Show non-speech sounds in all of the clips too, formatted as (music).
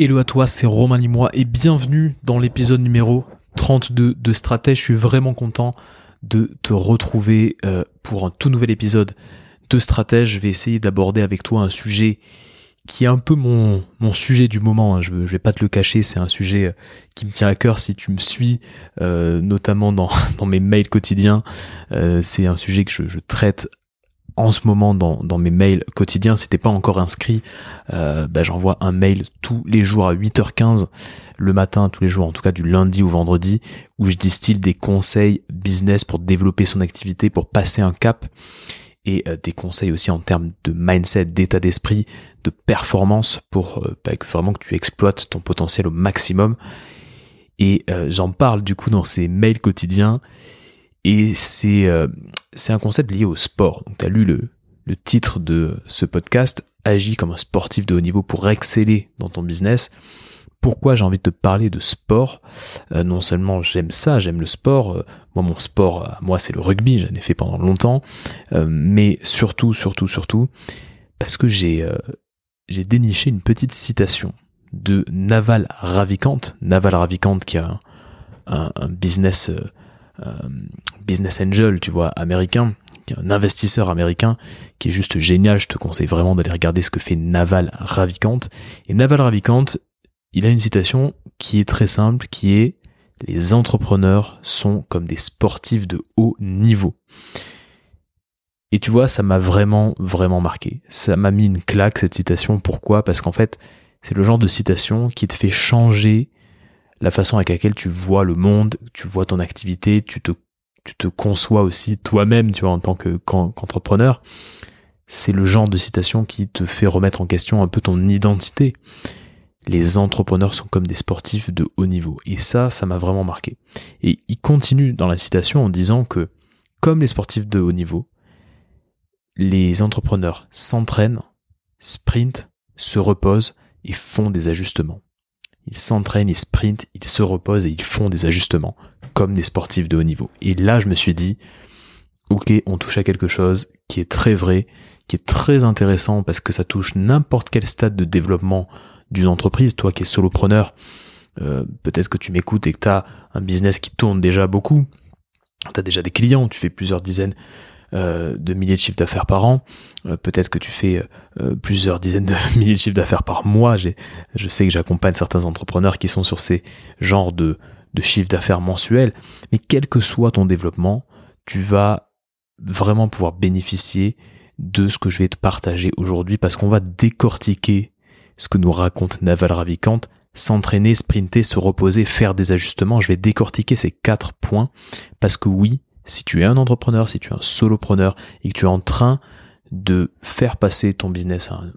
Hello à toi, c'est Romain Limois et bienvenue dans l'épisode numéro 32 de Stratège. Je suis vraiment content de te retrouver euh, pour un tout nouvel épisode de Stratège. Je vais essayer d'aborder avec toi un sujet qui est un peu mon, sujet du moment. Hein. Je, ne vais pas te le cacher, c'est un sujet euh, qui me tient à cœur si tu me suis, euh, notamment dans, (laughs) mes mails quotidiens. c'est un sujet que je traite en ce moment dans, mes mails quotidiens. Si t'es pas encore inscrit, euh, bah, j'envoie un mail tous les jours à 8h15 le matin, tous les jours, en tout cas du lundi au vendredi, où je distille des conseils business pour développer son activité, pour passer un cap, et euh, des conseils aussi en termes de mindset, d'état d'esprit, de performance, pour euh, bah, vraiment que tu exploites ton potentiel au maximum. Et j'en parle du coup dans ces mails quotidiens et c'est euh, un concept lié au sport. Donc tu as lu le, le titre de ce podcast, Agis comme un sportif de haut niveau pour exceller dans ton business. Pourquoi j'ai envie de te parler de sport? Euh, Non seulement j'aime ça, j'aime le sport. Euh, moi, mon sport, moi, c'est le rugby. J'en ai fait pendant longtemps. mais surtout, surtout, surtout, parce que j'ai déniché une petite citation de Naval Ravikant. Naval Ravikant qui a un, business euh, business angel, tu vois, américain, un investisseur américain qui est juste génial. Je te conseille vraiment d'aller regarder ce que fait Naval Ravikant. Et Naval Ravikant, il a une citation qui est très simple, qui est les entrepreneurs sont comme des sportifs de haut niveau. Et tu vois, ça m'a vraiment, vraiment marqué. Ça m'a mis une claque, cette citation. Pourquoi? Parce qu'en fait, c'est le genre de citation qui te fait changer la façon avec laquelle tu vois le monde, tu vois ton activité, tu te, tu te conçois aussi toi-même, tu vois, en tant qu'entrepreneur. c'est le genre de citation qui te fait remettre en question un peu ton identité. Les entrepreneurs sont comme des sportifs de haut niveau. Et ça, ça m'a vraiment marqué. Et il continue dans la citation en disant que, comme les sportifs de haut niveau, les entrepreneurs s'entraînent, sprintent, se reposent et font des ajustements. Ils s'entraînent, ils sprintent, ils se reposent et ils font des ajustements, comme des sportifs de haut niveau. Et là, je me suis dit, ok, on touche à quelque chose qui est très vrai, qui est très intéressant parce que ça touche n'importe quel stade de développement d'une entreprise. Toi qui es solopreneur, euh, peut-être que tu m'écoutes et que tu as un business qui tourne déjà beaucoup. Tu as déjà des clients, tu fais plusieurs dizaines euh, de milliers de chiffres d'affaires par an. Euh, peut-être que tu fais euh, plusieurs dizaines de (laughs) milliers de chiffres d'affaires par mois. Je sais que j'accompagne certains entrepreneurs qui sont sur ces genres de, de chiffres d'affaires mensuels. Mais quel que soit ton développement, tu vas vraiment pouvoir bénéficier de ce que je vais te partager aujourd'hui parce qu'on va décortiquer ce que nous raconte Naval Ravikant s'entraîner, sprinter, se reposer, faire des ajustements. Je vais décortiquer ces quatre points parce que oui, si tu es un entrepreneur, si tu es un solopreneur et que tu es en train de faire passer ton business à un,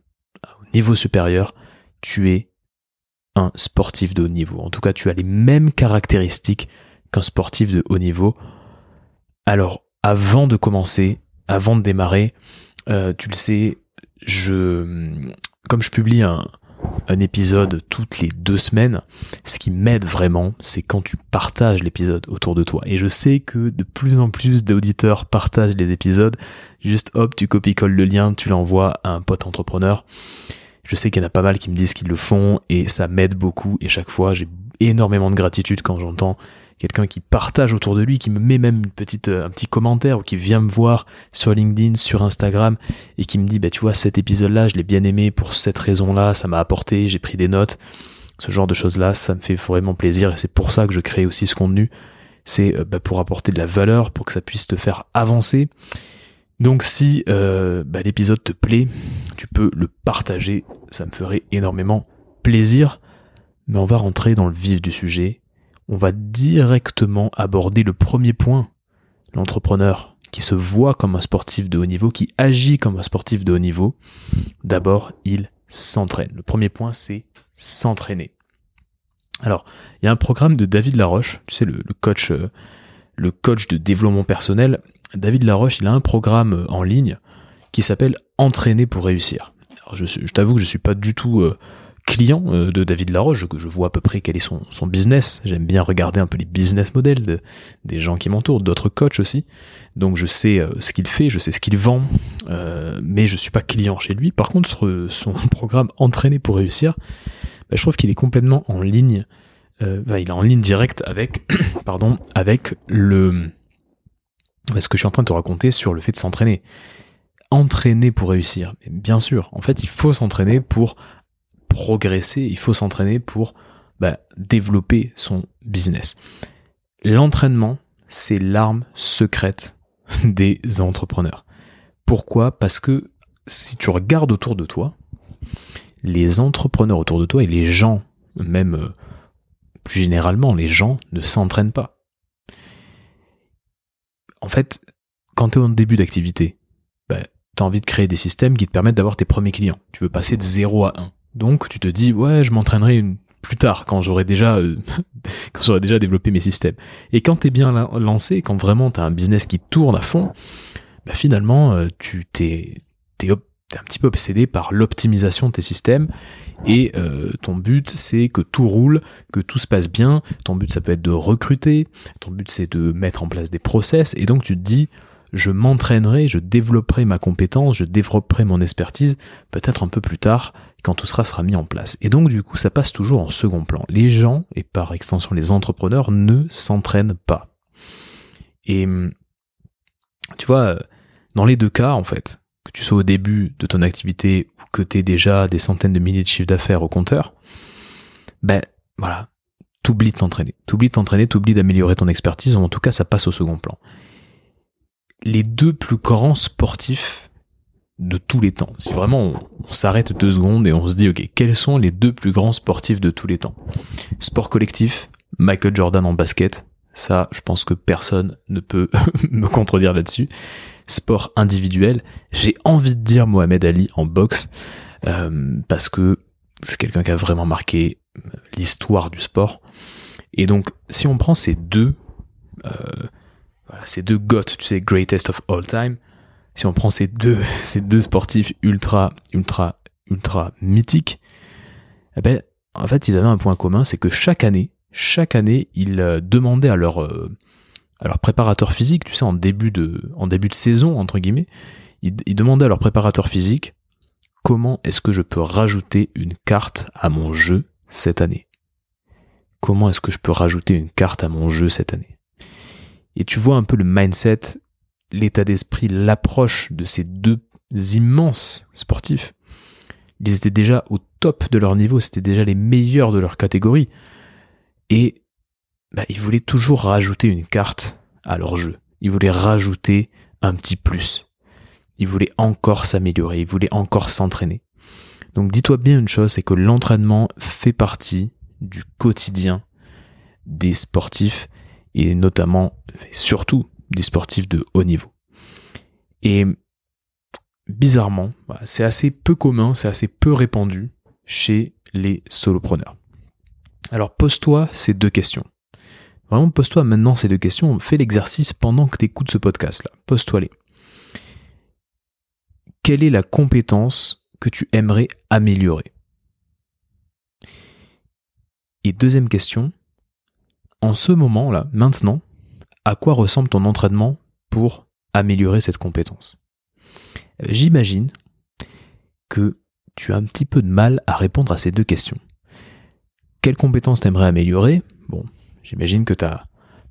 niveau supérieur, tu es un sportif de haut niveau. En tout cas, tu as les mêmes caractéristiques qu'un sportif de haut niveau. Alors, avant de commencer, avant de démarrer, euh, tu le sais, je, comme je publie un, un épisode toutes les deux semaines, ce qui m'aide vraiment, c'est quand tu partages l'épisode autour de toi. Et je sais que de plus en plus d'auditeurs partagent les épisodes. Juste hop, tu copies-colles le lien, tu l'envoies à un pote entrepreneur. Je sais qu'il y en a pas mal qui me disent qu'ils le font et ça m'aide beaucoup. Et chaque fois, j'ai énormément de gratitude quand j'entends quelqu'un qui partage autour de lui, qui me met même euh, un petit commentaire ou qui vient me voir sur LinkedIn, sur Instagram et qui me dit, bah, tu vois, cet épisode-là, je l'ai bien aimé pour cette raison-là, ça m'a apporté, j'ai pris des notes. Ce genre de choses-là, ça me fait vraiment plaisir et c'est pour ça que je crée aussi ce contenu. C'est euh, bah, pour apporter de la valeur, pour que ça puisse te faire avancer. Donc si euh, bah, l'épisode te plaît, tu peux le partager, ça me ferait énormément plaisir. Mais on va rentrer dans le vif du sujet on va directement aborder le premier point. L'entrepreneur qui se voit comme un sportif de haut niveau, qui agit comme un sportif de haut niveau, d'abord, il s'entraîne. Le premier point, c'est s'entraîner. Alors, il y a un programme de David Laroche, tu sais, le, coach, euh, le coach de développement personnel. David Laroche, il a un programme euh, en ligne qui s'appelle Entraîner pour réussir. Alors, je, t'avoue que je suis pas du tout euh, client euh, de David Laroche, que je vois à peu près quel est son, son business. J'aime bien regarder un peu les business models des gens qui m'entourent, d'autres coachs aussi. Donc je sais euh, ce qu'il fait, je sais ce qu'il vend, euh, mais je suis pas client chez lui. Par contre, son (laughs) programme Entraîner pour réussir, bah, je trouve qu'il est complètement en ligne. Bah, il est en ligne directe avec, (coughs) pardon, avec le ce que je suis en train de te raconter sur le fait de s'entraîner. Entraîner pour réussir. bien sûr, en fait, il faut s'entraîner pour progresser, il faut s'entraîner pour bah, développer son business. L'entraînement, c'est l'arme secrète (laughs) des entrepreneurs. Pourquoi? Parce que si tu regardes autour de toi, les entrepreneurs autour de toi et les gens, même euh, plus généralement, les gens ne s'entraînent pas. En fait, quand tu es en début d'activité, bah, tu as envie de créer des systèmes qui te permettent d'avoir tes premiers clients. Tu veux passer de 0 à 1. Donc tu te dis, ouais, je m'entraînerai plus tard, quand j'aurai déjà, euh, (laughs) quand j'aurai déjà développé mes systèmes. Et quand tu es bien lancé, quand vraiment tu as un business qui tourne à fond, bah, finalement, euh, tu t'es, t'es, un petit peu obsédé par l'optimisation de tes systèmes et euh, ton but c'est que tout roule, que tout se passe bien. Ton but ça peut être de recruter, ton but c'est de mettre en place des process et donc tu te dis je m'entraînerai, je développerai ma compétence, je développerai mon expertise peut-être un peu plus tard quand tout sera mis en place. Et donc du coup ça passe toujours en second plan. Les gens et par extension les entrepreneurs ne s'entraînent pas. Et tu vois, dans les deux cas en fait, que tu sois au début de ton activité ou que tu aies déjà des centaines de milliers de chiffres d'affaires au compteur, ben voilà, t'oublies de t'entraîner. T'oublies de t'entraîner, t'oublies d'améliorer ton expertise, ou en tout cas ça passe au second plan. Les deux plus grands sportifs de tous les temps, si vraiment on, s'arrête deux secondes et on se dit ok, quels sont les deux plus grands sportifs de tous les temps? Sport collectif, Michael Jordan en basket, ça je pense que personne ne peut (laughs) me contredire là-dessus. Sport individuel, j'ai envie de dire Mohamed Ali en boxe, euh, parce que c'est quelqu'un qui a vraiment marqué l'histoire du sport. Et donc, si on prend ces deux, euh, ces deux GOAT, tu sais, greatest of all time, si on prend (laughs) ces deux, sportifs ultra, ultra, ultra mythiques, eh ben, en fait, ils avaient un point commun, c'est que chaque année, chaque année, ils demandaient à leur, préparateur physique, tu sais, en début de, en début de saison, entre guillemets, ils, demandaient à leur préparateur physique comment est-ce que je peux rajouter une carte à mon jeu cette année? Comment est-ce que je peux rajouter une carte à mon jeu cette année? Et tu vois un peu le mindset, l'état d'esprit, l'approche de ces deux immenses sportifs. Ils étaient déjà au top de leur niveau, c'était déjà les meilleurs de leur catégorie. Et bah, ils voulaient toujours rajouter une carte à leur jeu. Ils voulaient rajouter un petit plus. Ils voulaient encore s'améliorer, ils voulaient encore s'entraîner. Donc dis-toi bien une chose, c'est que l'entraînement fait partie du quotidien des sportifs et notamment, surtout, des sportifs de haut niveau. Et bizarrement, c'est assez peu commun, c'est assez peu répandu chez les solopreneurs. Alors pose-toi ces deux questions. Vraiment, pose-toi maintenant ces deux questions. Fais l'exercice pendant que tu écoutes ce podcast-là. Pose-toi-les. Quelle est la compétence que tu aimerais améliorer? Et deuxième question, en ce moment-là, maintenant, à quoi ressemble ton entraînement pour améliorer cette compétence? J'imagine que tu as un petit peu de mal à répondre à ces deux questions. Quelle compétence t'aimerais améliorer? Bon, J'imagine que tu as,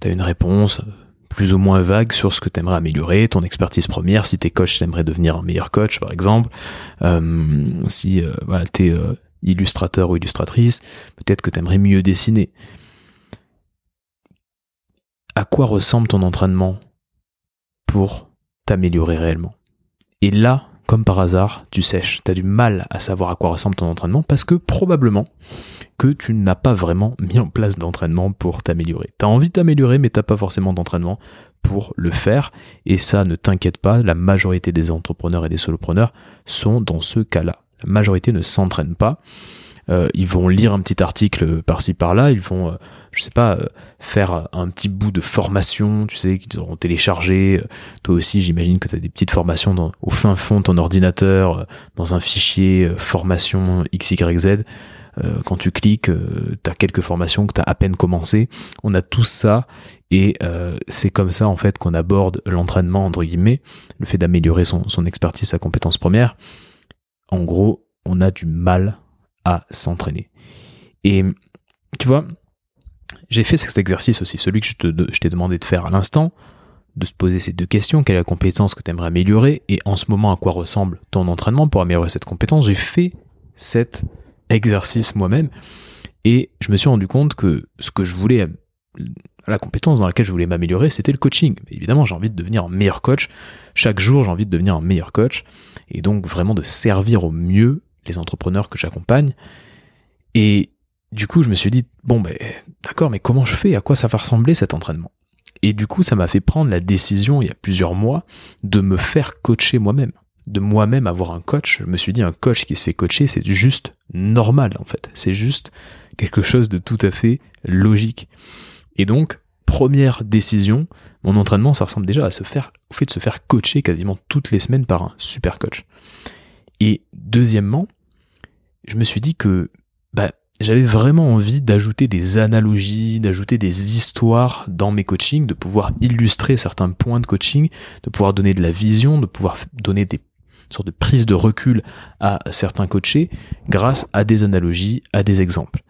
une réponse plus ou moins vague sur ce que tu aimerais améliorer, ton expertise première, si t'es coach, t'aimerais devenir un meilleur coach par exemple, euh, si euh, voilà, t'es euh, illustrateur ou illustratrice, peut-être que t'aimerais mieux dessiner. À quoi ressemble ton entraînement pour t'améliorer réellement? Et là, comme par hasard, tu sèches, tu as du mal à savoir à quoi ressemble ton entraînement parce que probablement que tu n'as pas vraiment mis en place d'entraînement pour t'améliorer. Tu as envie de t'améliorer mais tu pas forcément d'entraînement pour le faire et ça ne t'inquiète pas, la majorité des entrepreneurs et des solopreneurs sont dans ce cas-là. La majorité ne s'entraînent pas. Euh, ils vont lire un petit article par-ci par-là, ils vont, euh, je sais pas, euh, faire un petit bout de formation, tu sais, qu'ils auront téléchargé. Toi aussi, j'imagine que tu as des petites formations au fin fond de ton ordinateur, dans un fichier formation XYZ. quand tu cliques, tu as quelques formations que tu as à peine commencé. On a tout ça et c'est comme ça en fait qu'on aborde l'entraînement entre guillemets, le fait d'améliorer son expertise, sa compétence première. En gros, on a du mal à s'entraîner. Et tu vois, j'ai fait cet exercice aussi, celui que je, t'ai demandé de faire à l'instant, de se poser ces deux questions, quelle est la compétence que tu aimerais améliorer, et en ce moment à quoi ressemble ton entraînement pour améliorer cette compétence? J'ai fait cet exercice moi-même, et je me suis rendu compte que ce que je voulais, la compétence dans laquelle je voulais m'améliorer, c'était le coaching. Évidemment, j'ai envie de devenir un meilleur coach. Chaque jour, j'ai envie de devenir un meilleur coach, et donc vraiment de servir au mieux les entrepreneurs que j'accompagne. Et du coup, je me suis dit, bon, ben, d'accord, mais comment je fais? À quoi ça va ressembler cet entraînement? Et du coup, ça m'a fait prendre la décision, il y a plusieurs mois, de me faire coacher moi-même. De moi-même avoir un coach. Je me suis dit, un coach qui se fait coacher, c'est juste normal, en fait. C'est juste quelque chose de tout à fait logique. Et donc, première décision, mon entraînement, ça ressemble déjà à se faire, au fait de se faire coacher quasiment toutes les semaines par un super coach. Et deuxièmement, je me suis dit que bah, j'avais vraiment envie d'ajouter des analogies, d'ajouter des histoires dans mes coachings, de pouvoir illustrer certains points de coaching, de pouvoir donner de la vision, de pouvoir donner des sortes de prises de recul à certains coachés grâce à des analogies, à des exemples.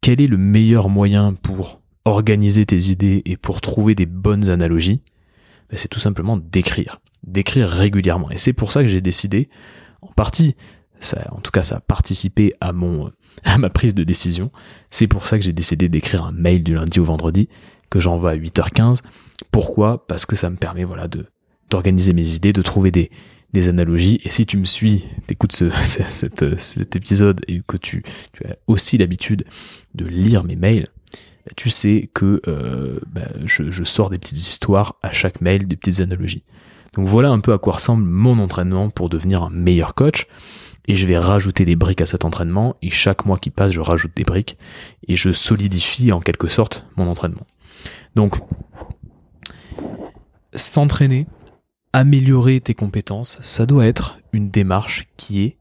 Quel est le meilleur moyen pour organiser tes idées et pour trouver des bonnes analogies? Ben, C'est tout simplement d'écrire. D'écrire régulièrement. Et c'est pour ça que j'ai décidé, en partie, en tout cas ça a participé (laughs) à ma prise de décision. C'est pour ça que j'ai décidé d'écrire un mail du lundi au vendredi que j'envoie à 8h15. Pourquoi? Parce que ça me permet voilà de d'organiser mes idées, de trouver des, analogies. Et si tu me suis, t'écoutes ce, (laughs) cet, cet épisode et que tu, tu as aussi l'habitude de lire mes mails, bah, tu sais que euh, bah, je, je, sors des petites histoires à chaque mail, des petites analogies. Donc voilà un peu à quoi ressemble mon entraînement pour devenir un meilleur coach et je vais rajouter des briques à cet entraînement, et chaque mois qui passe, je rajoute des briques, et je solidifie en quelque sorte mon entraînement. Donc, s'entraîner, améliorer tes compétences, ça doit être une démarche qui est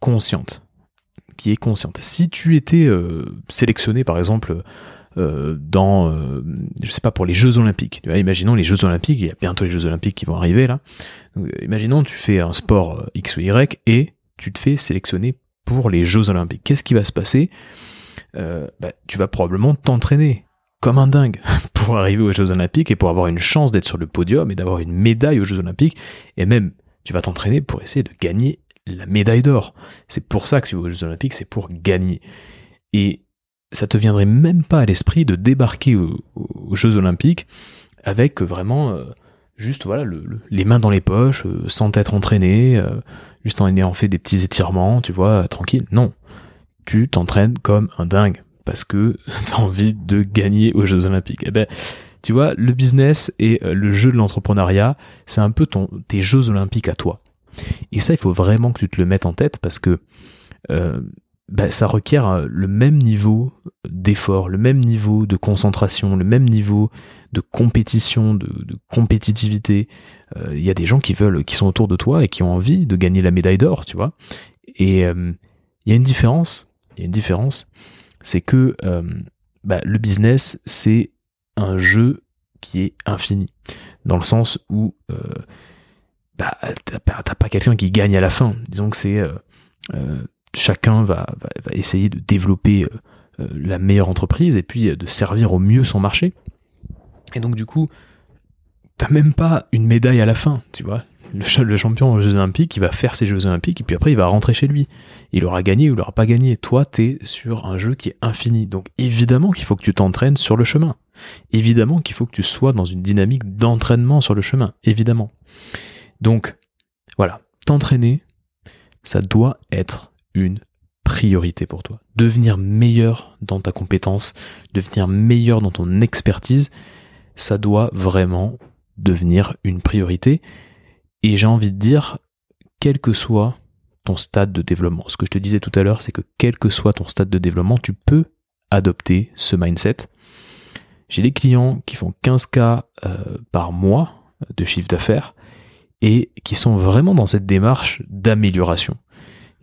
consciente. Qui est consciente. Si tu étais euh, sélectionné, par exemple, euh, dans, euh, je sais pas, pour les Jeux Olympiques. Imaginons les Jeux Olympiques, il y a bientôt les Jeux Olympiques qui vont arriver là. Donc, imaginons tu fais un sport X ou Y et tu te fais sélectionner pour les Jeux Olympiques. Qu'est-ce qui va se passer? Euh, bah, Tu vas probablement t'entraîner comme un dingue (laughs) pour arriver aux Jeux Olympiques et pour avoir une chance d'être sur le podium et d'avoir une médaille aux Jeux Olympiques. Et même, tu vas t'entraîner pour essayer de gagner la médaille d'or. C'est pour ça que tu vas aux Jeux Olympiques, c'est pour gagner. Et ça te viendrait même pas à l'esprit de débarquer aux, Jeux Olympiques avec vraiment euh, juste voilà les mains dans les poches, euh, sans être entraîné, juste en ayant fait des petits étirements, tu vois, tranquille. Non. Tu t'entraînes comme un dingue parce que (laughs) tu as envie de gagner aux Jeux Olympiques. Eh ben, tu vois, le business et euh, le jeu de l'entrepreneuriat, c'est un peu ton, tes Jeux Olympiques à toi. Et ça, il faut vraiment que tu te le mettes en tête parce que euh, bah, ça requiert euh, le même niveau d'effort, le même niveau de concentration, le même niveau de compétition, de, compétitivité. Euh, il y a des gens qui veulent, qui sont autour de toi et qui ont envie de gagner la médaille d'or, tu vois. Et euh, il y a une différence. Il y a une différence, c'est que bah, le business, c'est un jeu qui est infini, dans le sens où bah, t'as pas, quelqu'un qui gagne à la fin. Disons que c'est chacun va, essayer de développer euh, euh, la meilleure entreprise et puis euh, de servir au mieux son marché. Et donc du coup, t'as même pas une médaille à la fin, tu vois. Le, champion aux Jeux Olympiques, il va faire ses Jeux Olympiques et puis après il va rentrer chez lui. Il aura gagné ou il aura pas gagné. Toi, t'es sur un jeu qui est infini. Donc évidemment qu'il faut que tu t'entraînes sur le chemin. Évidemment qu'il faut que tu sois dans une dynamique d'entraînement sur le chemin. Évidemment. Donc voilà, t'entraîner, ça doit être une priorité pour toi. Devenir meilleur dans ta compétence, devenir meilleur dans ton expertise, ça doit vraiment devenir une priorité. Et j'ai envie de dire, quel que soit ton stade de développement, ce que je te disais tout à l'heure, c'est que quel que soit ton stade de développement, tu peux adopter ce mindset. J'ai des clients qui font 15K euh, par mois de chiffre d'affaires et qui sont vraiment dans cette démarche d'amélioration.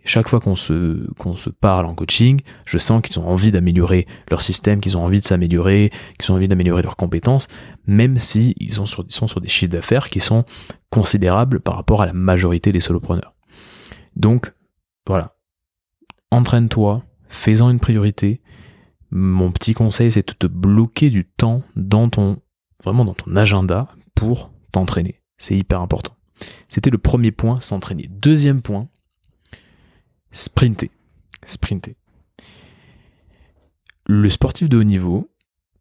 Chaque fois qu'on se, qu'on se parle en coaching, je sens qu'ils ont envie d'améliorer leur système, qu'ils ont envie de s'améliorer, qu'ils ont envie d'améliorer leurs compétences, même s'ils si sont, sur, sont sur des chiffres d'affaires qui sont considérables par rapport à la majorité des solopreneurs. Donc, voilà. Entraîne-toi, fais-en une priorité, mon petit conseil, c'est de te bloquer du temps dans ton, vraiment dans ton agenda pour t'entraîner. C'est hyper important. C'était le premier point, s'entraîner. Deuxième point, sprinter. Sprinter. Le sportif de haut niveau,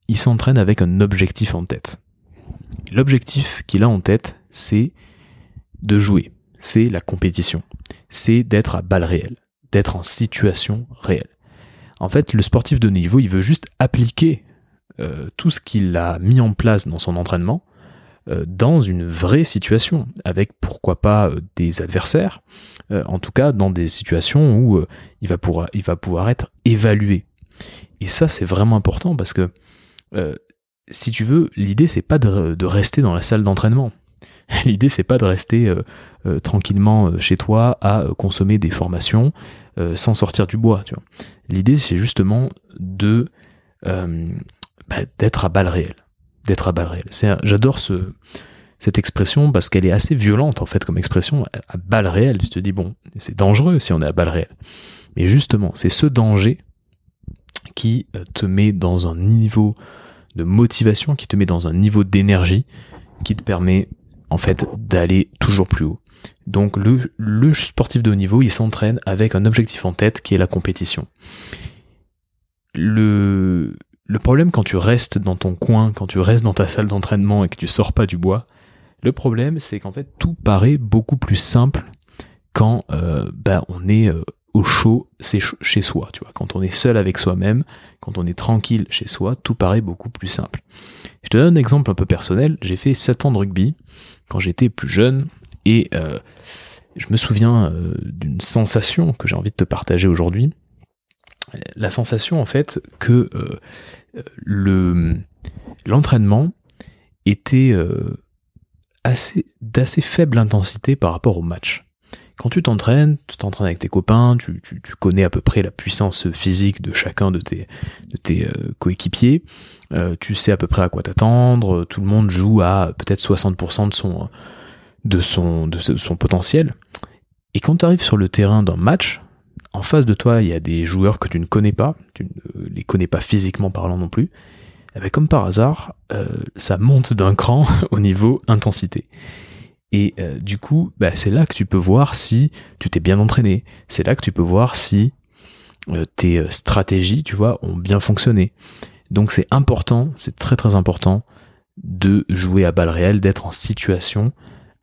il s'entraîne avec un objectif en tête. L'objectif qu'il a en tête, c'est de jouer, c'est la compétition, c'est d'être à balle réelle, d'être en situation réelle. En fait, le sportif de haut niveau, il veut juste appliquer euh, tout ce qu'il a mis en place dans son entraînement dans une vraie situation, avec pourquoi pas euh, des adversaires, en tout cas dans des situations où il, va pouvoir, il va pouvoir être évalué. Et ça, c'est vraiment important parce que si tu veux, l'idée c'est pas de, rester dans la salle d'entraînement. (laughs) L'idée c'est pas de rester tranquillement chez toi à consommer des formations sans sortir du bois. L'idée c'est justement de bah, d'être à balle réelle d'être à balle réelle. J'adore ce, cette expression parce qu'elle est assez violente en fait comme expression à balle réelle. Tu te dis bon, c'est dangereux si on est à balle réelle. Mais justement, c'est ce danger qui euh, te met dans un niveau de motivation, qui te met dans un niveau d'énergie, qui te permet en fait d'aller toujours plus haut. Donc le, le sportif de haut niveau, il s'entraîne avec un objectif en tête qui est la compétition. Le, le problème quand tu restes dans ton coin, quand tu restes dans ta salle d'entraînement et que tu sors pas du bois, le problème c'est qu'en fait tout paraît beaucoup plus simple quand euh, ben, on est euh, au chaud, chez soi, tu vois. Quand on est seul avec soi-même, quand on est tranquille chez soi, tout paraît beaucoup plus simple. Je te donne un exemple un peu personnel. J'ai fait 7 ans de rugby quand j'étais plus jeune et euh, je me souviens d'une sensation que j'ai envie de te partager aujourd'hui. La sensation en fait que le l'entraînement était euh, assez d'assez faible intensité par rapport au match. Quand tu t'entraînes, tu t'entraînes avec tes copains, tu, connais à peu près la puissance physique de chacun de tes, de tes euh, coéquipiers, euh, tu sais à peu près à quoi t'attendre, tout le monde joue à peut-être 60% de son, de, son, de son potentiel. Et quand tu arrives sur le terrain d'un match, en face de toi, il y a des joueurs que tu ne connais pas, tu ne les connais pas physiquement parlant non plus. Eh bien, comme par hasard, euh, ça monte d'un cran (laughs) au niveau intensité. Et euh, du coup, bah, c'est là que tu peux voir si tu t'es bien entraîné. C'est là que tu peux voir si euh, tes stratégies, tu vois, ont bien fonctionné. Donc c'est important, c'est très très important de jouer à balle réelle, d'être en situation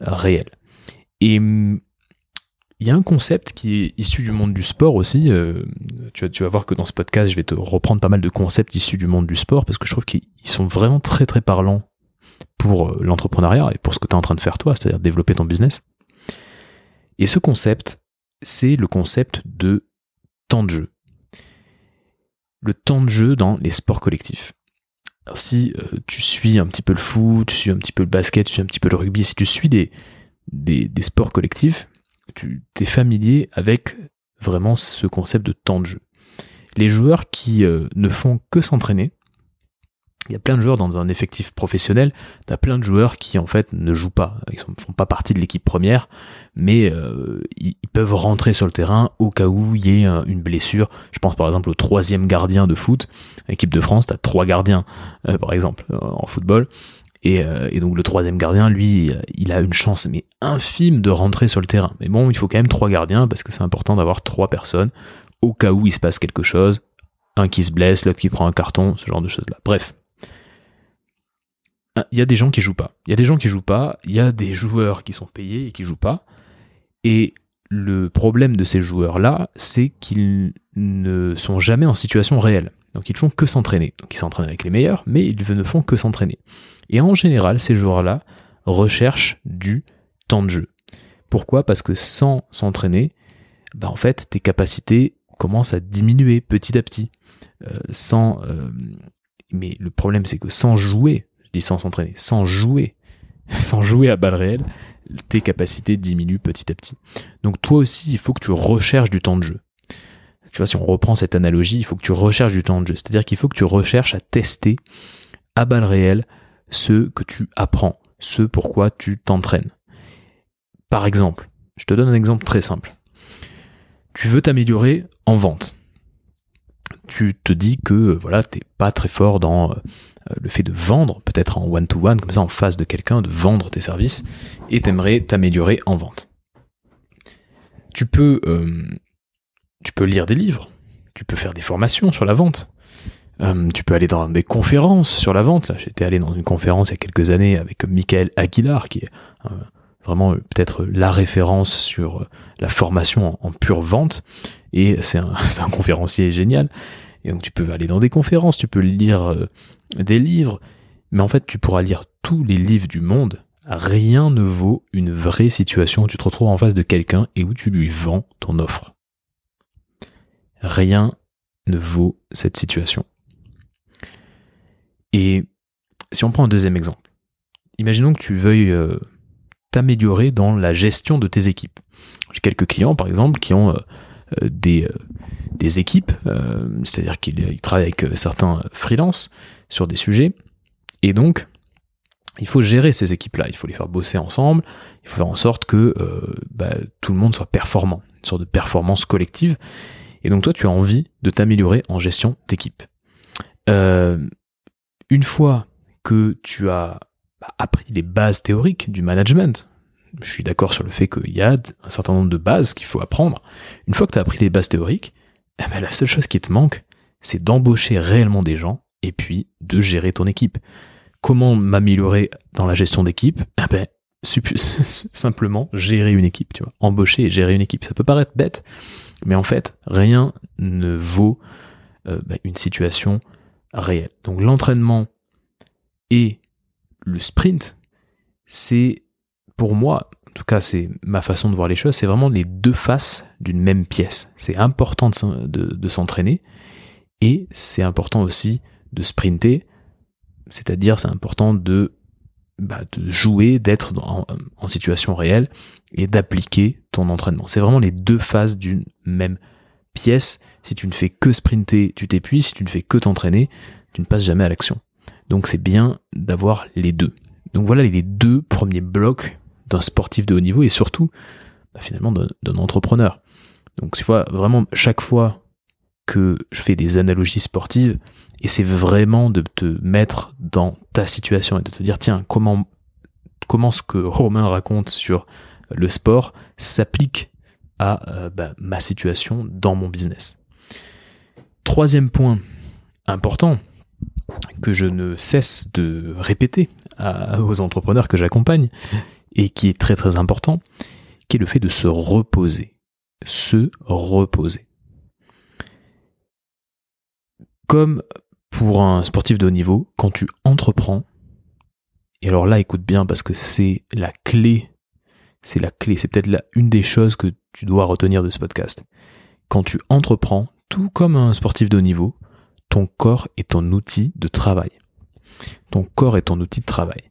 réelle. Et hum, il y a un concept qui est issu du monde du sport aussi. Euh, tu, vas, voir que dans ce podcast, je vais te reprendre pas mal de concepts issus du monde du sport parce que je trouve qu'ils sont vraiment très très parlants pour euh, l'entrepreneuriat et pour ce que tu es en train de faire toi, c'est-à-dire développer ton business. Et ce concept, c'est le concept de temps de jeu. Le temps de jeu dans les sports collectifs. si euh, tu suis un petit peu le foot, tu suis un petit peu le basket, tu suis un petit peu le rugby, si tu suis des, des sports collectifs, tu es familier avec vraiment ce concept de temps de jeu. Les joueurs qui euh, ne font que s'entraîner, il y a plein de joueurs dans un effectif professionnel, tu as plein de joueurs qui en fait ne jouent pas, ils ne font pas partie de l'équipe première, mais euh, ils, peuvent rentrer sur le terrain au cas où il y ait une blessure. Je pense par exemple au troisième gardien de foot, équipe de France, tu as trois gardiens euh, par exemple en football, euh, et, donc le troisième gardien, lui, il a une chance mais infime de rentrer sur le terrain. Mais bon, il faut quand même trois gardiens parce que c'est important d'avoir trois personnes au cas où il se passe quelque chose. Un qui se blesse, l'autre qui prend un carton, ce genre de choses-là. Bref. Ah, il y a des gens qui jouent pas. Il y a des gens qui jouent pas. Il y a des joueurs qui sont payés et qui jouent pas. Et le problème de ces joueurs-là, c'est qu'ils ne sont jamais en situation réelle. Donc ils font que s'entraîner. Donc ils s'entraînent avec les meilleurs, mais ils ne font que s'entraîner. Et en général, ces joueurs-là recherchent du temps de jeu. Pourquoi? Parce que sans s'entraîner, bah en fait, tes capacités commencent à diminuer petit à petit. Euh, sans, euh, mais le problème, c'est que sans jouer, je dis sans s'entraîner, sans jouer, (laughs) sans jouer à balle réelle, tes capacités diminuent petit à petit. Donc toi aussi, il faut que tu recherches du temps de jeu. Tu vois, si on reprend cette analogie, il faut que tu recherches du temps de jeu. C'est-à-dire qu'il faut que tu recherches à tester à balle réelle ce que tu apprends, ce pourquoi tu t'entraînes. Par exemple, je te donne un exemple très simple. Tu veux t'améliorer en vente. tu te dis que voilà, t'es pas très fort dans le fait de vendre, peut-être en one-to-one, comme ça en face de quelqu'un, de vendre tes services, et t'aimerais t'améliorer en vente. Tu peux, tu peux lire des livres, tu peux faire des formations sur la vente, euh, tu peux aller dans des conférences sur la vente. Là, j'étais allé dans une conférence il y a quelques années avec Michael Aguilar, qui est euh, vraiment euh, peut-être la référence sur la formation en, pure vente. Et c'est un, (laughs) un, conférencier génial. Et donc tu peux aller dans des conférences, tu peux lire des livres, mais en fait tu pourras lire tous les livres du monde. Rien ne vaut une vraie situation où tu te retrouves en face de quelqu'un et où tu lui vends ton offre. Rien ne vaut cette situation. Et si on prend un deuxième exemple, imaginons que tu veuilles euh, t'améliorer dans la gestion de tes équipes. J'ai quelques clients, par exemple, qui ont euh, euh, des, des, équipes, c'est-à-dire qu'ils travaillent avec certains freelances sur des sujets, et donc il faut gérer ces équipes-là, il faut les faire bosser ensemble, il faut faire en sorte que bah, tout le monde soit performant, une sorte de performance collective. Et donc toi, tu as envie de t'améliorer en gestion d'équipe. Une fois que tu as bah, appris les bases théoriques du management, je suis d'accord sur le fait qu'il y a un certain nombre de bases qu'il faut apprendre. Une fois que tu as appris les bases théoriques, eh ben, la seule chose qui te manque, c'est d'embaucher réellement des gens et puis de gérer ton équipe. Comment m'améliorer dans la gestion d'équipe? Eh ben, (laughs) Simplement gérer une équipe, tu vois. Embaucher et gérer une équipe. Ça peut paraître bête, mais en fait, rien ne vaut euh, bah, une situation Donc l'entraînement et le sprint, c'est pour moi, en tout cas c'est ma façon de voir les choses, c'est vraiment les deux faces d'une même pièce. C'est important de, s'entraîner et c'est important aussi de sprinter, c'est-à-dire c'est important de, bah, jouer, d'être en, situation réelle et d'appliquer ton entraînement. C'est vraiment les deux faces d'une même pièce. Si tu ne fais que sprinter, tu t'épuises. Si tu ne fais que t'entraîner, tu ne passes jamais à l'action. Donc c'est bien d'avoir les deux. Donc voilà les deux premiers blocs d'un sportif de haut niveau et surtout bah, finalement d'un entrepreneur. Donc tu vois, vraiment chaque fois que je fais des analogies sportives, et c'est vraiment de te mettre dans ta situation et de te dire tiens comment comment ce que Romain raconte sur le sport s'applique à euh, bah, ma situation dans mon business. Troisième point important que je ne cesse de répéter aux entrepreneurs que j'accompagne et qui est très très important, qui est le fait de se reposer. Se reposer. Comme pour un sportif de haut niveau, quand tu entreprends, et alors là écoute bien parce que c'est la clé, c'est la clé, c'est peut-être une des choses que tu dois retenir de ce podcast. Quand tu entreprends, tout comme un sportif de haut niveau, ton corps est ton outil de travail. Ton corps est ton outil de travail.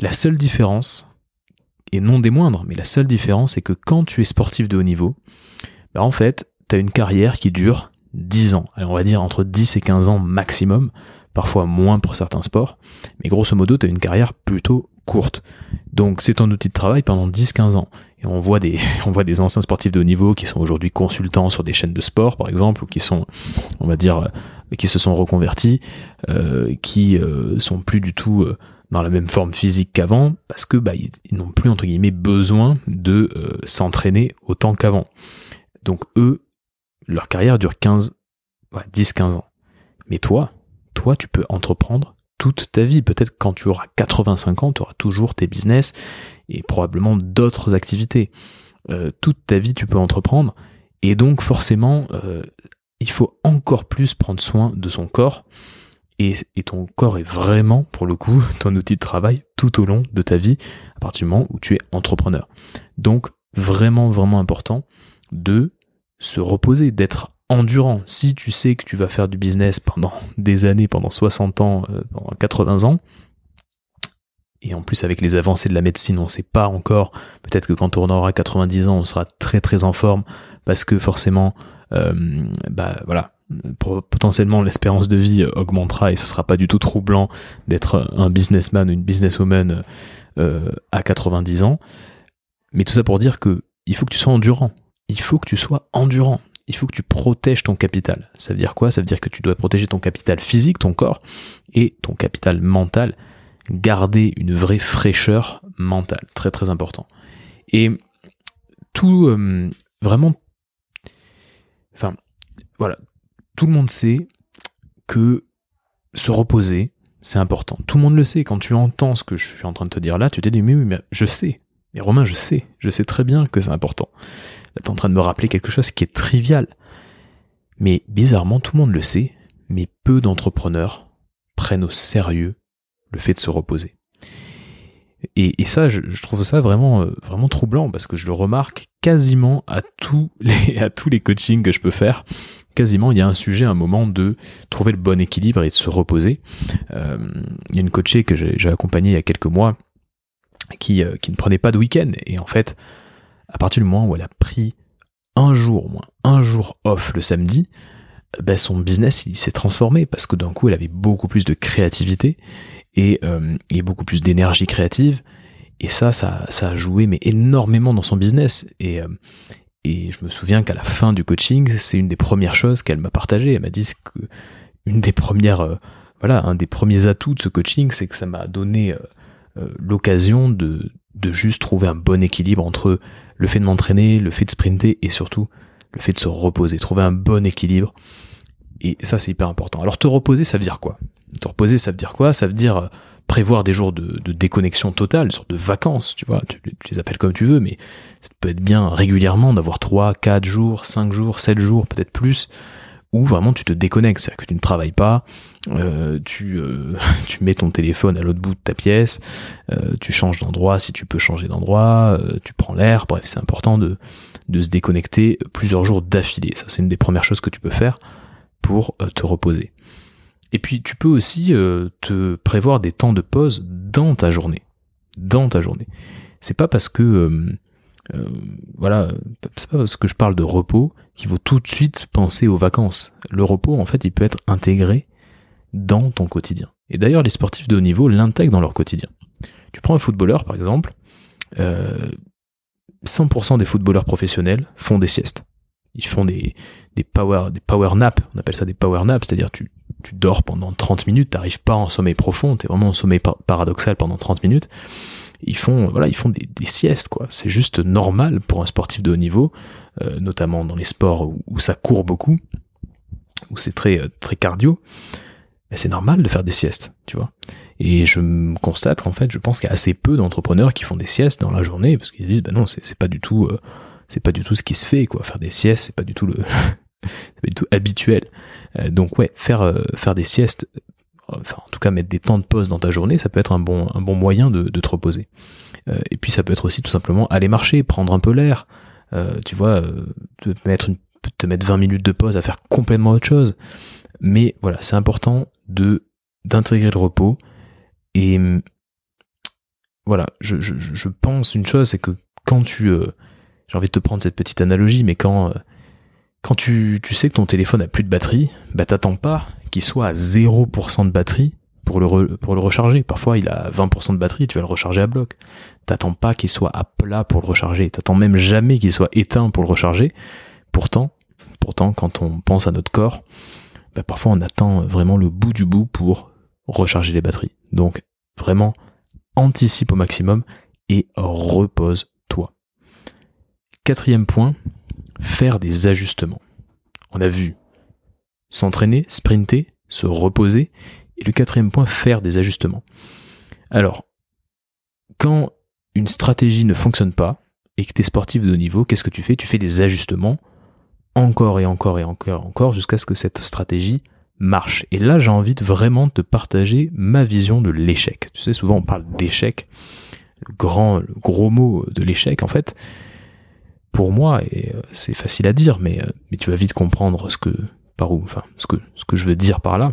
La seule différence, et non des moindres, mais la seule différence, c'est que quand tu es sportif de haut niveau, bah en fait, tu as une carrière qui dure 10 ans. Alors on va dire entre 10 et 15 ans maximum, parfois moins pour certains sports, mais grosso modo, tu as une carrière plutôt courte. Donc c'est ton outil de travail pendant 10-15 ans. On voit des, (laughs) on voit des anciens sportifs de haut niveau qui sont aujourd'hui consultants sur des chaînes de sport, par exemple, ou qui sont, on va dire, euh, qui se sont reconvertis, euh, qui euh, sont plus du tout euh, dans la même forme physique qu'avant, parce que bah, ils, n'ont plus entre guillemets besoin de s'entraîner autant qu'avant. Donc eux, leur carrière dure 15, 10-15 ans. Mais toi, toi, tu peux entreprendre toute ta vie. Peut-être quand tu auras 85 ans, tu auras toujours tes business et probablement d'autres activités. Euh, toute ta vie, tu peux entreprendre. Et donc forcément, euh, il faut encore plus prendre soin de son corps. Et, ton corps est vraiment, pour le coup, (laughs) ton outil de travail tout au long de ta vie, à partir du moment où tu es entrepreneur. Donc, vraiment, vraiment important de se reposer, d'être endurant. Si tu sais que tu vas faire du business pendant (laughs) des années, pendant 60 ans, euh, pendant 80 ans, et en plus avec les avancées de la médecine, on ne sait pas encore, peut-être que quand on aura 90 ans, on sera très très en forme, parce que forcément, euh, bah potentiellement l'espérance de vie augmentera et ce sera pas du tout troublant d'être un businessman ou une businesswoman euh, à 90 ans. Mais tout ça pour dire que il faut que tu sois endurant. Il faut que tu sois endurant. Il faut que tu protèges ton capital. Ça veut dire quoi? Ça veut dire que tu dois protéger ton capital physique, ton corps, et ton capital mental. Garder une vraie fraîcheur mentale, très très important. Et tout, euh, vraiment, enfin, voilà, tout le monde sait que se reposer, c'est important. Tout le monde le sait. Quand tu entends ce que je suis en train de te dire là, tu te dis, mais oui, mais je sais. Mais Romain, je sais. Je sais très bien que c'est important. Là, tu es en train de me rappeler quelque chose qui est trivial. Mais bizarrement, tout le monde le sait, mais peu d'entrepreneurs prennent au sérieux le fait de se reposer. Et, ça, je, trouve ça vraiment, euh, vraiment troublant parce que je le remarque quasiment à tous (laughs) les, à tous les coachings que je peux faire. Quasiment, il y a un sujet, un moment de trouver le bon équilibre et de se reposer. Euh, il y a une coachée que j'ai accompagnée il y a quelques mois qui, euh, qui ne prenait pas de week-end. Et en fait, à partir du moment où elle a pris un jour, au moins un jour off le samedi, ben son business il s'est transformé parce que d'un coup elle avait beaucoup plus de créativité et, euh, beaucoup plus d'énergie créative. Et ça, ça ça a joué mais énormément dans son business. Et euh, et je me souviens qu'à la fin du coaching c'est une des premières choses qu'elle m'a partagé. Elle m'a dit que une des premières voilà un des premiers atouts de ce coaching c'est que ça m'a donné l'occasion de de juste trouver un bon équilibre entre le fait de m'entraîner, le fait de sprinter et surtout le fait de se reposer, trouver un bon équilibre. Et ça, c'est hyper important. Alors, te reposer, ça veut dire quoi? Te reposer, ça veut dire quoi? Ça veut dire euh, prévoir des jours de, déconnexion totale, une sorte de vacances, tu vois, tu, les appelles comme tu veux, mais ça peut être bien régulièrement d'avoir 3, 4 jours, 5 jours, 7 jours, peut-être plus, où vraiment tu te déconnectes, c'est-à-dire que tu ne travailles pas, euh, tu, euh, (laughs) tu mets ton téléphone à l'autre bout de ta pièce, euh, tu changes d'endroit si tu peux changer d'endroit, tu prends l'air, bref, c'est important de, de se déconnecter plusieurs jours d'affilée. Ça, c'est une des premières choses que tu peux faire pour te reposer. Et puis, tu peux aussi te prévoir des temps de pause dans ta journée. Dans ta journée. C'est pas parce que euh, voilà, c'est pas parce que je parle de repos qu'il faut tout de suite penser aux vacances. Le repos, en fait, il peut être intégré dans ton quotidien. Et d'ailleurs, les sportifs de haut niveau l'intègrent dans leur quotidien. Tu prends un footballeur, par exemple, 100% euh, des footballeurs professionnels font des siestes. Ils font des, des, power, des power naps, on appelle ça des power naps, c'est-à-dire tu, tu dors pendant 30 minutes, t'arrives pas en sommeil profond, t'es vraiment en sommeil paradoxal pendant 30 minutes, ils font voilà ils font des, siestes quoi. C'est juste normal pour un sportif de haut niveau euh, notamment dans les sports où, ça court beaucoup où c'est très euh, très cardio c'est normal de faire des siestes tu vois. Et je constate qu'en fait je pense qu'il y a assez peu d'entrepreneurs qui font des siestes dans la journée parce qu'ils se disent bah non c'est pas du tout euh, c'est pas du tout ce qui se fait quoi. Faire des siestes c'est pas du tout le (laughs) pas du tout habituel. Donc ouais faire faire des siestes enfin en tout cas mettre des temps de pause dans ta journée, ça peut être un bon, moyen de, te reposer. Euh, et puis ça peut être aussi tout simplement aller marcher, prendre un peu l'air, euh, tu vois, euh, te, mettre une, te mettre 20 minutes de pause à faire complètement autre chose. Mais voilà, c'est important de d'intégrer le repos. Et voilà, je, pense une chose, c'est que quand tu... j'ai envie de te prendre cette petite analogie, mais quand quand tu, tu, sais que ton téléphone a plus de batterie, bah t'attends pas qu'il soit à 0% de batterie pour le, recharger. Parfois, il a 20% de batterie, tu vas le recharger à bloc. T'attends pas qu'il soit à plat pour le recharger. T'attends même jamais qu'il soit éteint pour le recharger. Pourtant, pourtant, quand on pense à notre corps, bah, parfois on attend vraiment le bout du bout pour recharger les batteries. Donc, vraiment, anticipe au maximum et repose-toi. Quatrième point, faire des ajustements. On a vu s'entraîner, sprinter, se reposer. Et le quatrième point, faire des ajustements. Alors, quand une stratégie ne fonctionne pas et que tu es sportif de haut niveau, qu'est-ce que tu fais? Tu fais des ajustements encore et encore et encore et encore jusqu'à ce que cette stratégie marche. Et là, j'ai envie de vraiment te partager ma vision de l'échec. Tu sais, souvent on parle d'échec, le grand, gros mot de l'échec en fait. Pour moi, euh, c'est facile à dire, euh, mais tu vas vite comprendre ce que, par où, enfin, ce que, ce que je veux dire par là,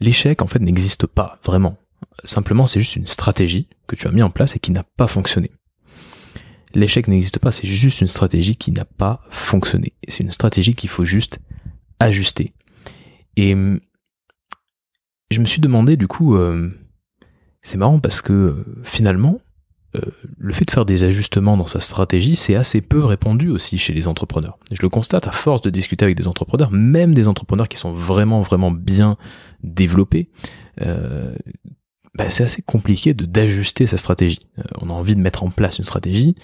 l'échec en fait n'existe pas vraiment. Simplement, c'est juste une stratégie que tu as mis en place et qui n'a pas fonctionné. L'échec n'existe pas, c'est juste une stratégie qui n'a pas fonctionné. C'est une stratégie qu'il faut juste ajuster. Et je me suis demandé du coup, euh, c'est marrant parce que finalement, euh, le fait de faire des ajustements dans sa stratégie, c'est assez peu répandu aussi chez les entrepreneurs. Je le constate à force de discuter avec des entrepreneurs, même des entrepreneurs qui sont vraiment, vraiment bien développés. Euh, bah, c'est assez compliqué de d'ajuster sa stratégie. Euh, on a envie de mettre en place une stratégie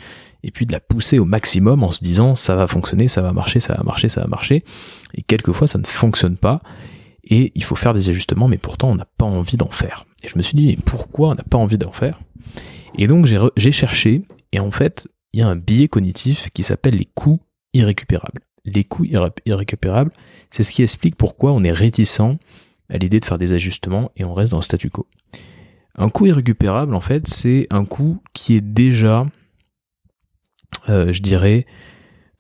et puis de la pousser au maximum en se disant ça va fonctionner, ça va marcher, ça va marcher, ça va marcher. Et quelquefois ça ne fonctionne pas et il faut faire des ajustements, mais pourtant on n'a pas envie d'en faire. Et je me suis dit mais pourquoi on n'a pas envie d'en faire? Et donc j'ai cherché et en fait il y a un biais cognitif qui s'appelle les coûts irrécupérables. Les coûts irrécupérables, c'est ce qui explique pourquoi on est réticent à l'idée de faire des ajustements et on reste dans le statu quo. Un coût irrécupérable, en fait, c'est un coût qui est déjà, euh, je dirais,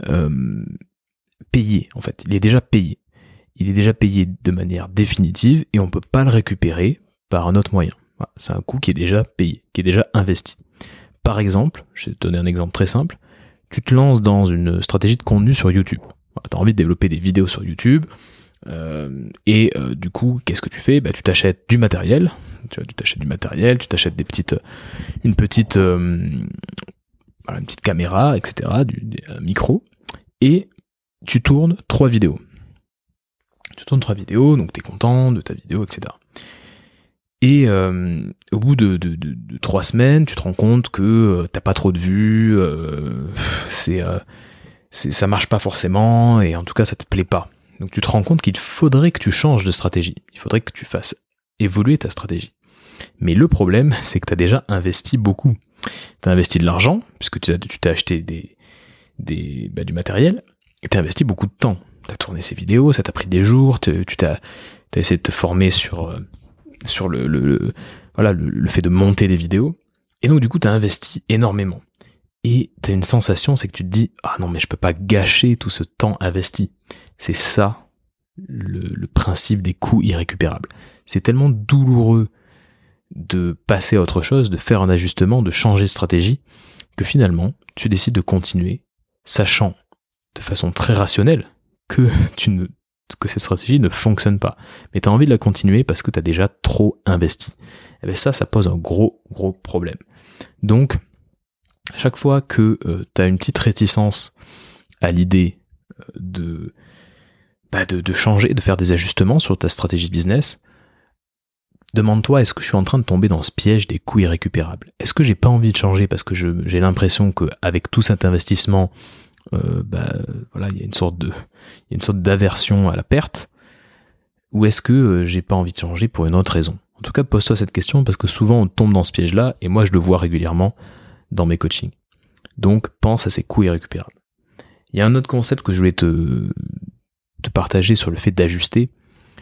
euh, payé, en fait. Il est déjà payé. Il est déjà payé de manière définitive et on ne peut pas le récupérer par un autre moyen. C'est un coût qui est déjà payé, qui est déjà investi. Par exemple, je vais te donner un exemple très simple, tu te lances dans une stratégie de contenu sur YouTube. Tu as envie de développer des vidéos sur YouTube, euh, et euh, du coup, qu'est-ce que tu fais? Bah, Tu t'achètes du matériel, tu t'achètes du matériel, tu t'achètes des petites, une petite, euh, une petite caméra, etc., du, un micro, et tu tournes trois vidéos. Tu tournes trois vidéos, donc tu es content de ta vidéo, etc. Et au bout de, trois semaines, tu te rends compte que t'as pas trop de vues, c'est, ça marche pas forcément, et en tout cas ça te plaît pas. Donc tu te rends compte qu'il faudrait que tu changes de stratégie. Il faudrait que tu fasses évoluer ta stratégie. Mais le problème, (laughs) c'est que tu as déjà investi beaucoup. Tu investi de l'argent, puisque tu t'es acheté des, bah, du matériel, et tu investi beaucoup de temps. Tu as tourné ces vidéos, ça t'a pris des jours, tu t'as essayé de te former sur, euh, sur le, le, voilà, le, fait de monter des vidéos. Et donc du coup, tu as investi énormément. Et tu as une sensation, c'est que tu te dis, ah non, mais je peux pas gâcher tout ce temps investi. C'est ça le, principe des coûts irrécupérables. C'est tellement douloureux de passer à autre chose, de faire un ajustement, de changer de stratégie, que finalement, tu décides de continuer, sachant de façon très rationnelle que, (laughs) tu ne, que cette stratégie ne fonctionne pas. Mais tu as envie de la continuer parce que tu as déjà trop investi. Et eh bien ça, ça pose un gros, gros problème. Donc, chaque fois que euh, tu as une petite réticence à l'idée euh, de bah, de, changer, de faire des ajustements sur ta stratégie de business, demande-toi est-ce que je suis en train de tomber dans ce piège des coûts irrécupérables? Est-ce que j'ai pas envie de changer parce que j'ai l'impression qu'avec tout cet investissement, euh, bah, voilà, il y a une sorte de, il y a une sorte d'aversion à la perte Ou est-ce que euh, j'ai pas envie de changer pour une autre raison? En tout cas, pose-toi cette question parce que souvent on tombe dans ce piège-là et moi je le vois régulièrement dans mes coachings. Donc pense à ces coûts irrécupérables. Il y a un autre concept que je voulais te, te partager sur le fait d'ajuster.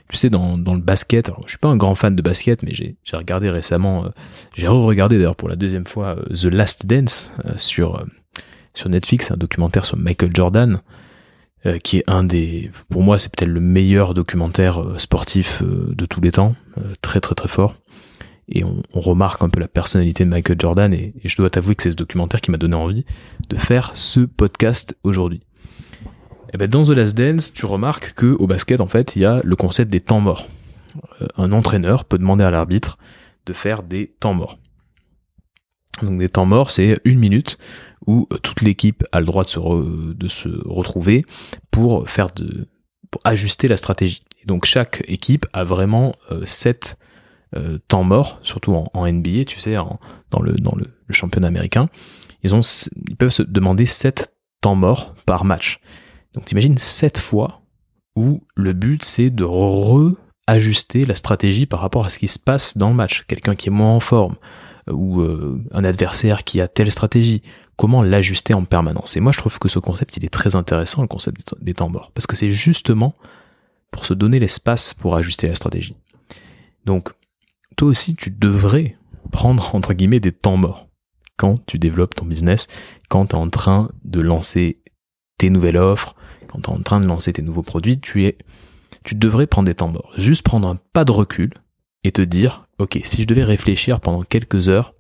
Tu sais, dans, dans le basket, alors, je suis pas un grand fan de basket, mais j'ai regardé récemment, euh, j'ai re-regardé d'ailleurs pour la deuxième fois euh, The Last Dance sur, sur Netflix, un documentaire sur Michael Jordan, qui est un des, pour moi, c'est peut-être le meilleur documentaire sportif de tous les temps, très très très fort. Et on, remarque un peu la personnalité de Michael Jordan, et, je dois t'avouer que c'est ce documentaire qui m'a donné envie de faire ce podcast aujourd'hui. Eh ben, dans The Last Dance, tu remarques que au basket, en fait, il y a le concept des temps morts. Euh, un entraîneur peut demander à l'arbitre de faire des temps morts. Donc des temps morts, c'est une minute où euh, toute l'équipe a le droit de se, de se retrouver pour faire de, pour ajuster la stratégie. donc chaque équipe a vraiment euh, sept temps morts, surtout en, NBA, tu sais, dans, le, dans le, championnat américain. Ils, ont, ils peuvent se demander sept temps morts par match. Donc t'imagines 7 fois où le but c'est de re-ajuster la stratégie par rapport à ce qui se passe dans le match. Quelqu'un qui est moins en forme euh, ou euh, un adversaire qui a telle stratégie, comment l'ajuster en permanence? Et moi je trouve que ce concept il est très intéressant, le concept des temps morts, parce que c'est justement pour se donner l'espace pour ajuster la stratégie. Donc toi aussi tu devrais prendre entre guillemets des temps morts quand tu développes ton business, quand tu es en train de lancer tes nouvelles offres, quand tu es en train de lancer tes nouveaux produits, tu es, tu devrais prendre des temps morts. Juste prendre un pas de recul et te dire, ok, si je devais réfléchir pendant quelques heures,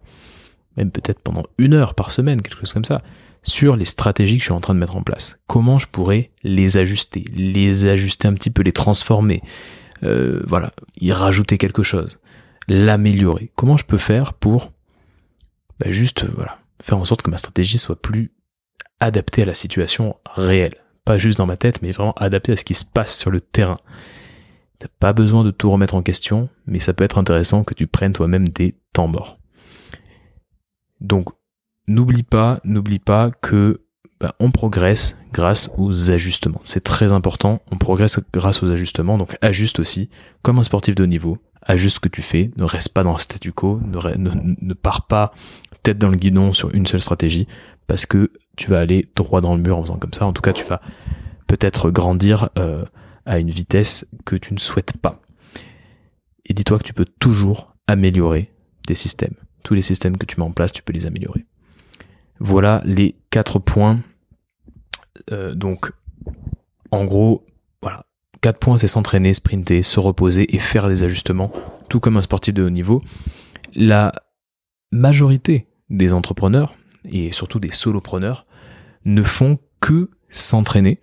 même peut-être pendant une heure par semaine, quelque chose comme ça, sur les stratégies que je suis en train de mettre en place. Comment je pourrais les ajuster, les ajuster un petit peu, les transformer, euh, voilà, y rajouter quelque chose, l'améliorer. Comment je peux faire pour bah juste voilà, faire en sorte que ma stratégie soit plus adaptée à la situation réelle? Pas juste dans ma tête, mais vraiment adaptée à ce qui se passe sur le terrain. T'as pas besoin de tout remettre en question, mais ça peut être intéressant que tu prennes toi-même des temps morts. Donc, n'oublie pas, n'oublie pas que bah, on progresse grâce aux ajustements. C'est très important, on progresse grâce aux ajustements, donc ajuste aussi, comme un sportif de haut niveau, ajuste ce que tu fais, ne reste pas dans le statu quo, ne, pars pas tête dans le guidon sur une seule stratégie, parce que tu vas aller droit dans le mur en faisant comme ça. En tout cas, tu vas peut-être grandir euh, à une vitesse que tu ne souhaites pas. Et dis-toi que tu peux toujours améliorer tes systèmes. Tous les systèmes que tu mets en place, tu peux les améliorer. Voilà les quatre points. Euh, donc, en gros, voilà. Quatre points, c'est s'entraîner, sprinter, se reposer et faire des ajustements, tout comme un sportif de haut niveau. La majorité des entrepreneurs, et surtout des solopreneurs, ne font que s'entraîner.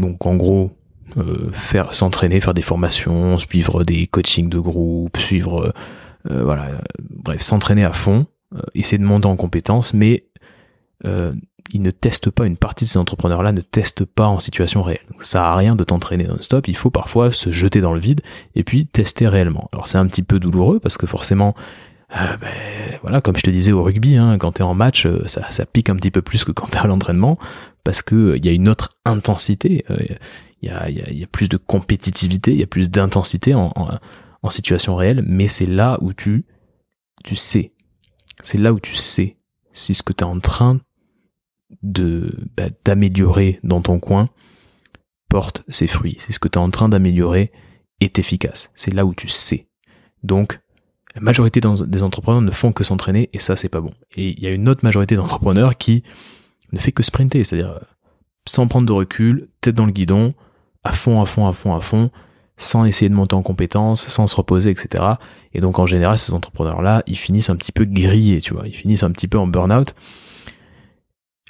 Donc en gros, euh, faire s'entraîner, faire des formations, suivre des coachings de groupe, suivre euh, voilà, bref, s'entraîner à fond euh, essayer de monter en compétences, mais euh, ils ne testent pas, une partie de ces entrepreneurs-là ne testent pas en situation réelle. ça sert à rien de t'entraîner non-stop, il faut parfois se jeter dans le vide et puis tester réellement. Alors c'est un petit peu douloureux parce que forcément, euh, ben, voilà, comme je te disais au rugby, hein, quand tu es en match, ça, ça, pique un petit peu plus que quand tu es à l'entraînement parce qu'il il y a une autre intensité, il y, a, y, a, plus de compétitivité, il y a plus d'intensité en, en, en, situation réelle, mais c'est là où tu, tu sais, c'est là où tu sais si ce que tu es en train de bah, d'améliorer dans ton coin porte ses fruits. Si ce que tu es en train d'améliorer est efficace. C'est là où tu sais. Donc, la majorité des entrepreneurs ne font que s'entraîner et ça, c'est pas bon. Et il y a une autre majorité d'entrepreneurs qui ne fait que sprinter, c'est-à-dire euh, sans prendre de recul, tête dans le guidon, à fond, à fond, à fond, à fond, sans essayer de monter en compétences, sans se reposer, etc. Et donc en général, ces entrepreneurs-là, ils finissent un petit peu grillés, tu vois, ils finissent un petit peu en burn-out.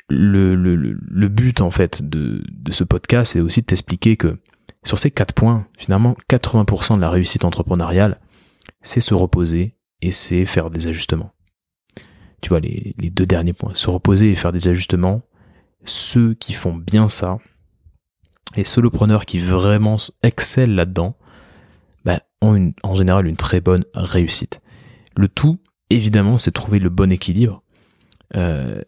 Le, but en fait de, de ce podcast, c'est aussi de t'expliquer que sur ces quatre points, finalement, 80% de la réussite entrepreneuriale, c'est se reposer et c'est faire des ajustements. Tu vois, les, les deux derniers points, se reposer et faire des ajustements, ceux qui font bien ça, les solopreneurs qui vraiment excellent là-dedans bah, ont en général une très bonne réussite. Le tout, évidemment, c'est trouver le bon équilibre. Euh,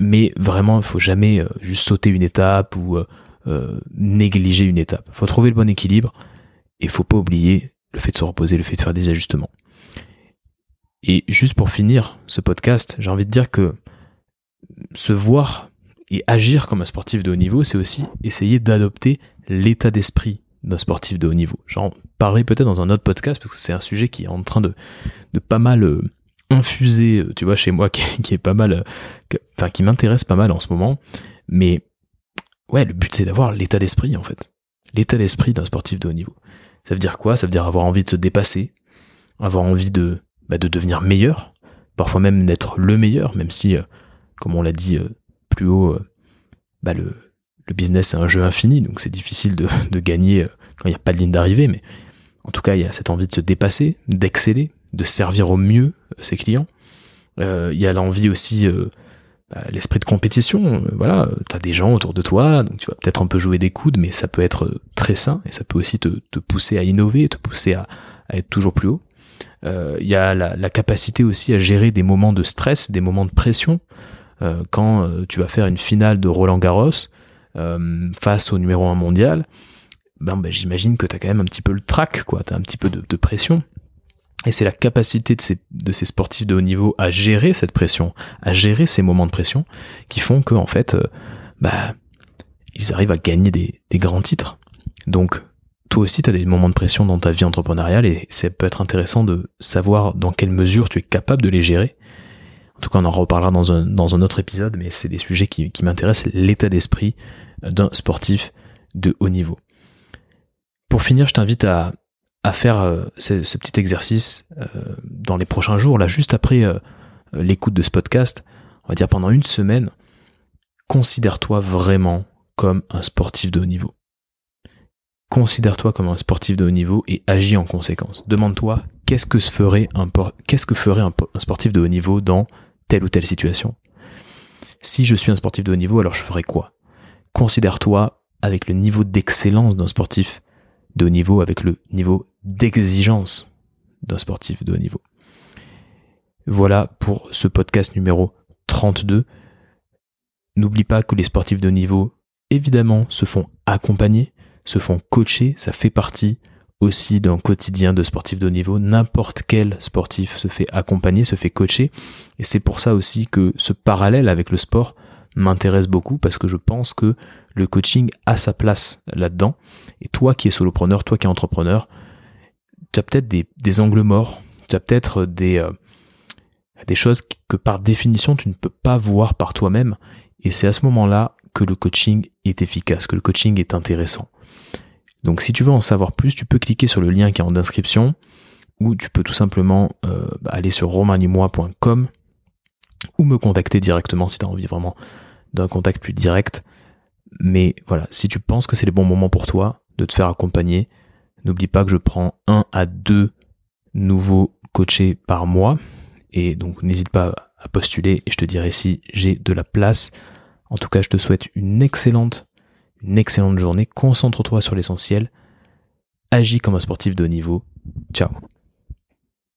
mais vraiment, il faut jamais euh, juste sauter une étape ou euh, négliger une étape. Il faut trouver le bon équilibre et il faut pas oublier le fait de se reposer, le fait de faire des ajustements. Et juste pour finir ce podcast, j'ai envie de dire que se voir et agir comme un sportif de haut niveau, c'est aussi essayer d'adopter l'état d'esprit d'un sportif de haut niveau. J'en parlerai peut-être dans un autre podcast parce que c'est un sujet qui est en train de, de pas mal euh, infuser, euh, tu vois, chez moi, (laughs) qui, est pas mal, euh, enfin, qui m'intéresse pas mal en ce moment. Mais ouais, le but c'est d'avoir l'état d'esprit en fait. L'état d'esprit d'un sportif de haut niveau. Ça veut dire quoi? Ça veut dire avoir envie de se dépasser, avoir envie de, bah, de devenir meilleur, parfois même d'être le meilleur, même si, comme on l'a dit plus haut, euh, bah le, business c'est un jeu infini, donc c'est difficile de, (laughs) de, gagner euh, quand il n'y a pas de ligne d'arrivée, mais en tout cas il y a cette envie de se dépasser, d'exceller, de servir au mieux euh, ses clients. Euh, il y a l'envie aussi, euh, l'esprit de compétition. voilà, tu as des gens autour de toi, donc tu vas peut-être un peu jouer des coudes, mais ça peut être très sain et ça peut aussi te, te pousser à innover, te pousser à, être toujours plus haut. Il y a la, la, capacité aussi à gérer des moments de stress, des moments de pression. Euh, quand euh, tu vas faire une finale de Roland Garros euh, face au numéro 1 mondial, ben, ben, j'imagine que tu as quand même un petit peu le trac, quoi, tu as un petit peu de, pression. Et c'est la capacité de ces, de ces, sportifs de haut niveau à gérer cette pression, à gérer ces moments de pression, qui font que en fait, bah, ils arrivent à gagner des, des grands titres. Donc, toi aussi, tu as des moments de pression dans ta vie entrepreneuriale et ça peut être intéressant de savoir dans quelle mesure tu es capable de les gérer en tout cas, on en reparlera dans un, dans un autre épisode, mais c'est des sujets qui, qui m'intéressent, l'état d'esprit d'un sportif de haut niveau. Pour finir, je t'invite à, à faire euh, ce, petit exercice euh, dans les prochains jours, là, juste après euh, l'écoute de ce podcast, on va dire pendant une semaine, considère-toi vraiment comme un sportif de haut niveau. Considère-toi comme un sportif de haut niveau et agis en conséquence. Demande-toi qu'est-ce que ferait un, que ferait un, sportif de haut niveau dans telle ou telle situation? Si je suis un sportif de haut niveau, alors je ferais quoi? Considère-toi avec le niveau d'excellence d'un sportif de haut niveau, avec le niveau d'exigence d'un sportif de haut niveau. Voilà pour ce podcast numéro 32. N'oublie pas que les sportifs de haut niveau, évidemment, se font accompagner, se font coacher, ça fait partie aussi d'un quotidien de sportif de haut niveau. N'importe quel sportif se fait accompagner, se fait coacher. Et c'est pour ça aussi que ce parallèle avec le sport m'intéresse beaucoup parce que je pense que le coaching a sa place là-dedans. Et toi qui es solopreneur, toi qui es entrepreneur, tu as peut-être des, angles morts, tu as peut-être des, euh, des choses que par définition tu ne peux pas voir par toi-même. Et c'est à ce moment-là que le coaching est efficace, que le coaching est intéressant. Donc si tu veux en savoir plus, tu peux cliquer sur le lien qui est en description ou tu peux tout simplement euh, bah, aller sur romanimois.com ou me contacter directement si tu as envie vraiment d'un contact plus direct. Mais voilà, si tu penses que c'est le bon moment pour toi de te faire accompagner, n'oublie pas que je prends un à deux nouveaux coachés par mois. Et donc n'hésite pas à postuler et je te dirai si j'ai de la place. En tout cas, je te souhaite une excellente une excellente journée, concentre-toi sur l'essentiel, agis comme un sportif de haut niveau. Ciao